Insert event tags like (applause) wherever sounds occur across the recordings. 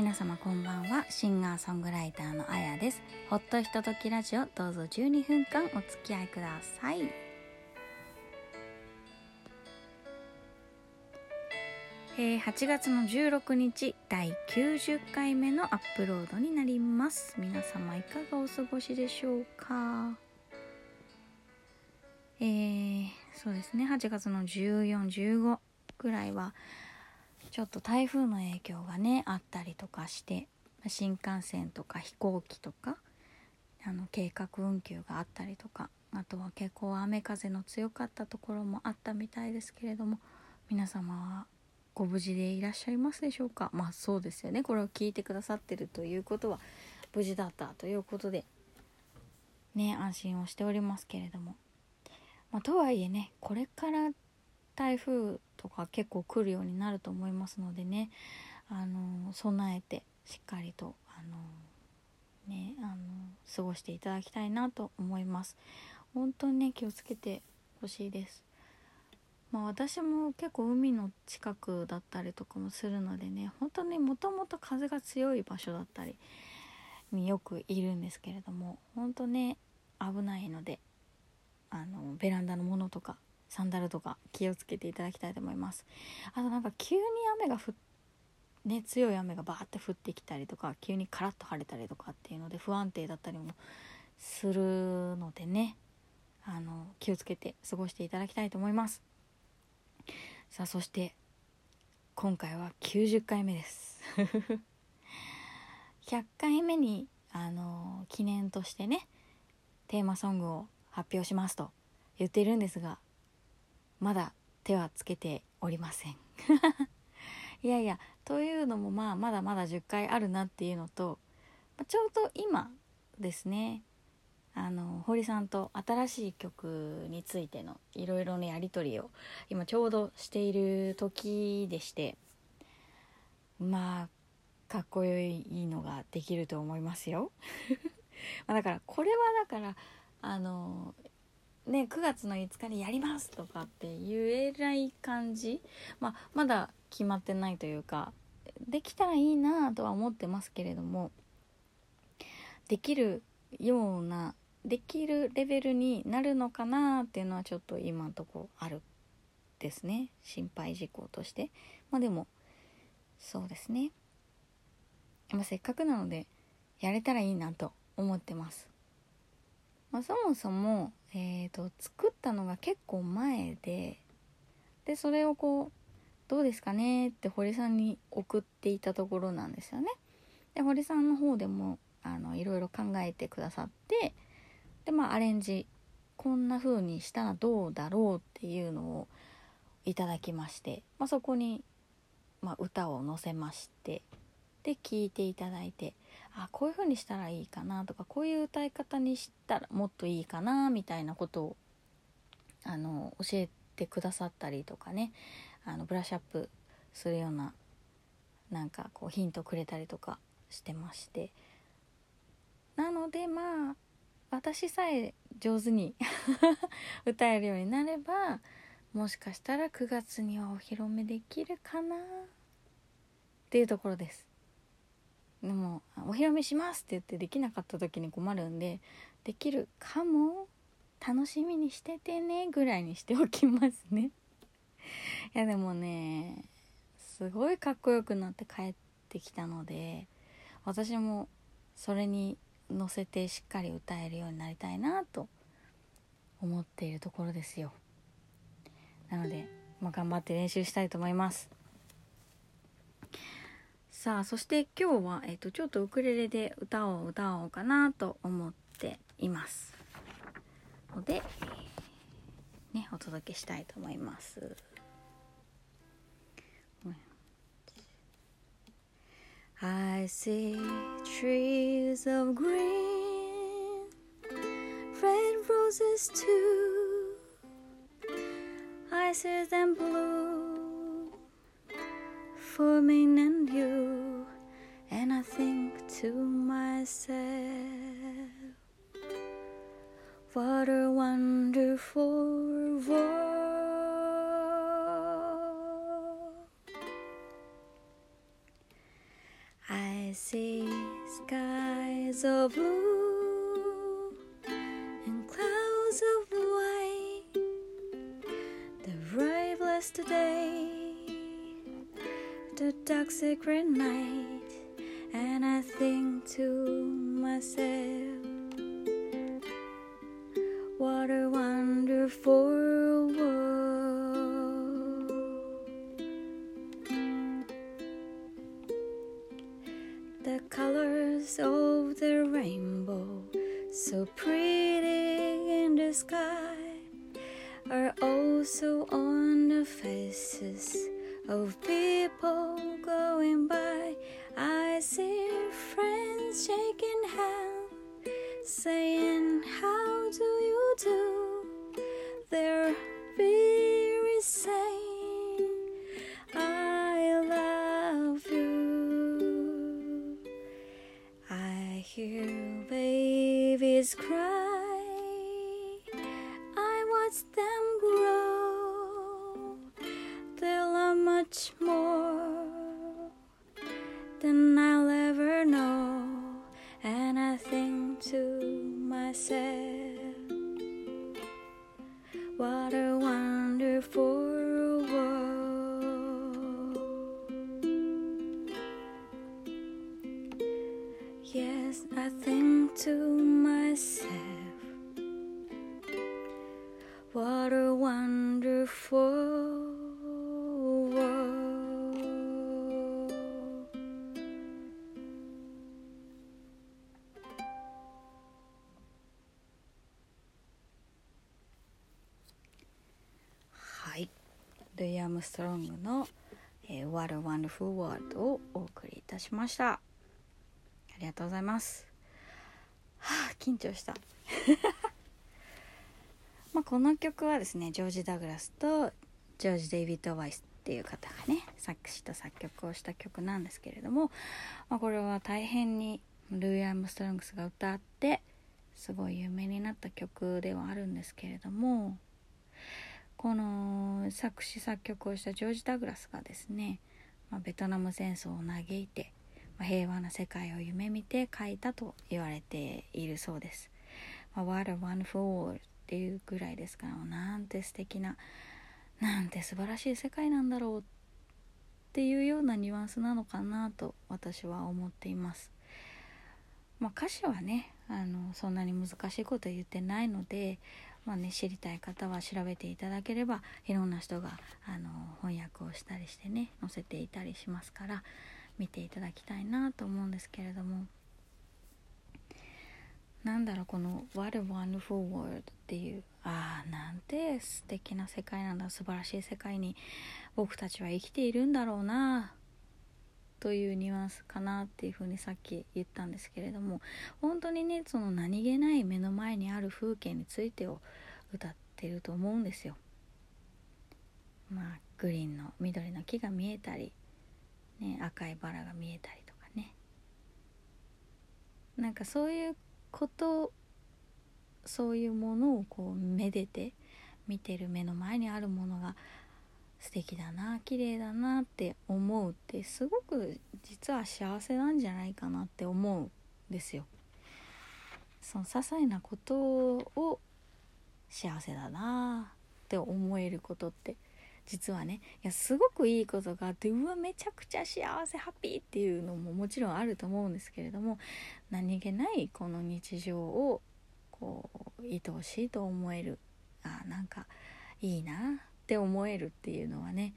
皆様こんばんは。シンガーソングライターのあやです。ほっとひとときラジオどうぞ12分間お付き合いください。えー、8月の16日第90回目のアップロードになります。皆様いかがお過ごしでしょうか？えー、そうですね。8月の1415ぐらいはちょっと台風の影響がねあったりとかして新幹線とか飛行機とかあの計画運休があったりとかあとは結構雨風の強かったところもあったみたいですけれども皆様はご無事でいらっしゃいますでしょうか？まあそうですよね。これを聞いてくださってるということは無事だったということでね安心をしておりますけれども、まあ、とはいえねこれから台風とか結構来るようになると思いますのでね。あの備えてしっかりとあのねあの過ごしていただきたいなと思います。本当にね気をつけてほしいです。まあ、私も結構海の近くだったりとかもするのでね本当にもともと風が強い場所だったりによくいるんですけれども本当ね危ないのであのベランダのものとかサンダルとか気をつけていただきたいと思います。あとなんか急に雨が降ね強い雨がバーって降ってきたりとか急にカラッと晴れたりとかっていうので不安定だったりもするのでねあの気をつけて過ごしていただきたいと思います。さあそして今回は90回目です。(laughs) 100回目にあの記念としてねテーマソングを発表しますと言っているんですがまだ手はつけておりません。(laughs) いやいやというのもまあまだまだ10回あるなっていうのとちょうど今ですねあの堀さんと新しい曲についてのいろいろなやり取りを今ちょうどしている時でしてまあかっこいいのができると思いますよ。(laughs) まだからこれはだからあのね9月の5日にやりますとかって言えない感じ、まあ、まだ決まってないというかできたらいいなとは思ってますけれどもできるようなできるレベルになるのかなっていうのはちょっと今んとこあるですね。心配事項として。まあでもそうですね、ま、せっかくなのでやれたらいいなと思ってます、まあ、そもそも、えーと、作ったのが結構前ででそれをこうどうですかねって堀さんに送っていたところなんですよね。で堀さんの方でもあのいろいろ考えてくださってでまあアレンジこんな風にしたらどうだろうっていうのをいただきまして、まあ、そこに、まあ、歌を載せましてで聴いていただいてあこういう風にしたらいいかなとかこういう歌い方にしたらもっといいかなみたいなことをあの教えてくださったりとかね。あのブラッシュアップするようななんかこうヒントくれたりとかしてまして。なのでまあ私さえ上手に (laughs) 歌えるようになればもしかしたら9月にはお披露目できるかなっていうところです。でもお披露目しますって言ってできなかった時に困るんでできるかも楽しみにしててねぐらいにしておきますね。(laughs) いやでもねすごいかっこよくなって帰ってきたので私もそれに乗せてしっかり歌えるようになりたいなと思っているところですよ。なので、まあ、頑張って練習したいと思います。さあそして今日は、えーと、ちょっとウクレレで歌を歌おうかなと思っていますので、ね、お届けしたいと思います。I see trees of green, red roses too. I see them blue and you, and I think to myself, what a wonderful world. I see skies of blue and clouds of white, the bright blessed day, the dark sacred night, and I think to myself, what a wonderful world. The colors of the rainbow, so pretty in the sky, are also on the faces of people going by. I see friends shaking hands, saying, How do you do? They're very saying, I love you. I hear babies cry. Myself, what a wonderful ルイ・アームストロングの「えー What a Wonderful World」をお送りいたしました。ありがとうございます。はあ緊張した。(laughs) まあこの曲はですねジョージ・ダグラスとジョージ・デイビッド・ワイスっていう方がね作詞と作曲をした曲なんですけれども、まあ、これは大変にルイ・アームストロングスが歌ってすごい有名になった曲ではあるんですけれどもこの作詞作曲をしたジョージ・ダグラスがですね、まあ、ベトナム戦争を嘆いて、まあ、平和な世界を夢見て書いたと言われているそうです。まあ、What a wonderful world っていうぐらいですからなんて素敵ななんて素晴らしい世界なんだろうっていうようなニュアンスなのかなと私は思っています。まあ、歌詞はねあのそんなに難しいこと言ってないので、まあね、知りたい方は調べていただければいろんな人があの翻訳をしたりしてね載せていたりしますから見ていただきたいなと思うんですけれども。なんだろうこの「What a Wonderful World」っていうああなんて素敵な世界なんだ素晴らしい世界に僕たちは生きているんだろうな。というニュアンスかなっていうふうにさっき言ったんですけれども本当にねその何気ない目の前にある風景についてを歌ってると思うんですよ。まあグリーンの緑の木が見えたり、ね、赤いバラが見えたりとかねなんかそういうことそういうものをこうめでて見てる目の前にあるものが素敵だな綺麗だなって思うってすごく実は幸せなんじゃないかなって思うんですよ。その些細なことを幸せだなって思えることって実はねいやすごくいいことがあってうわめちゃくちゃ幸せハッピーっていうのももちろんあると思うんですけれども何気ないこの日常をこう愛おしいと思えるあなんかいいなって思えるっていうのはね、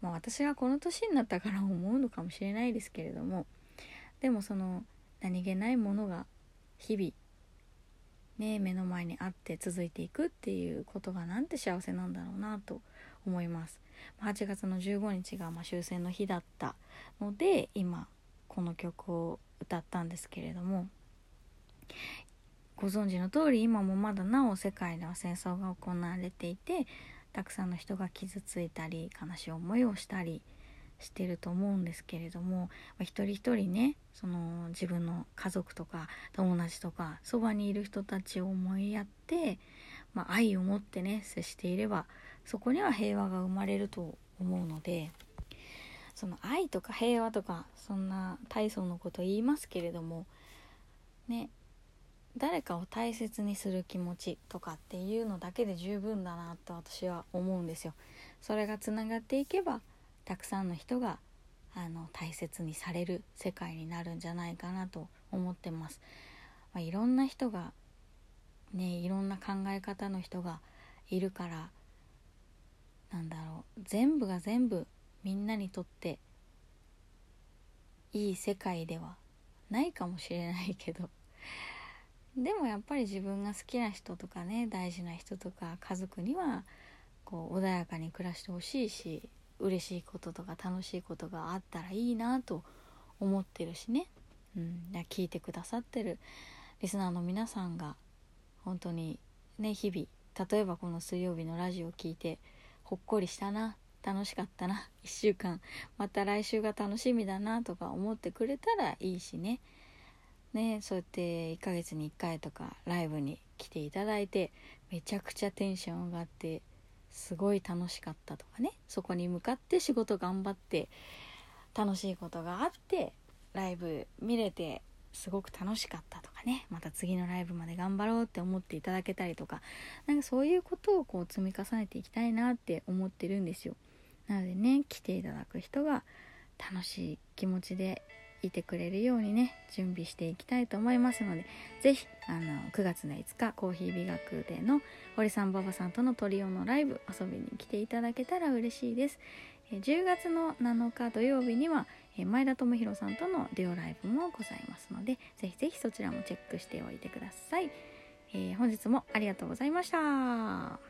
まあ、私がこの年になったから思うのかもしれないですけれどもでもその何気ないものが日々ね目の前にあって続いていくっていうことがなんて幸せなんだろうなと思います。8月の15日がま終戦の日だったので今この曲を歌ったんですけれどもご存知の通り今もまだなお世界では戦争が行われていてたくさんの人が傷ついたり悲しい思いをしたりしてると思うんですけれども、まあ、一人一人ねその自分の家族とか友達とかそばにいる人たちを思いやって、まあ、愛を持ってね接していればそこには平和が生まれると思うのでその愛とか平和とかそんな大層のこと言いますけれどもね誰かを大切にする気持ちとかっていうのだけで十分だなと私は思うんですよ。それがつながっていけばたくさんの人があの大切にされる世界になるんじゃないかなと思ってます。まあ、いろんな人がねいろんな考え方の人がいるからなんだろう全部が全部みんなにとっていい世界ではないかもしれないけどでもやっぱり自分が好きな人とかね大事な人とか家族にはこう穏やかに暮らしてほしいし嬉しいこととか楽しいことがあったらいいなと思ってるしね、うん、聞いてくださってるリスナーの皆さんが本当にね日々例えばこの水曜日のラジオを聞いてほっこりしたな楽しかったな1週間また来週が楽しみだなとか思ってくれたらいいしね。ねそうやって1ヶ月に1回とかライブに来ていただいてめちゃくちゃテンション上がってすごい楽しかったとかね。そこに向かって仕事頑張って楽しいことがあってライブ見れてすごく楽しかったとかね。また次のライブまで頑張ろうって思っていただけたりとか。なんかそういうことをこう積み重ねていきたいなって思ってるんですよ。なのでね来ていただく人が楽しい気持ちでいてくれるようにね準備していきたいと思いますので是非あの9月の5日コーヒー美学での堀さん馬場さんとのトリオのライブ遊びに来ていただけたら嬉しいです。10月の7日土曜日には前田智弘さんとのデュオライブもございますのでぜひぜひそちらもチェックしておいてください、えー、本日もありがとうございました。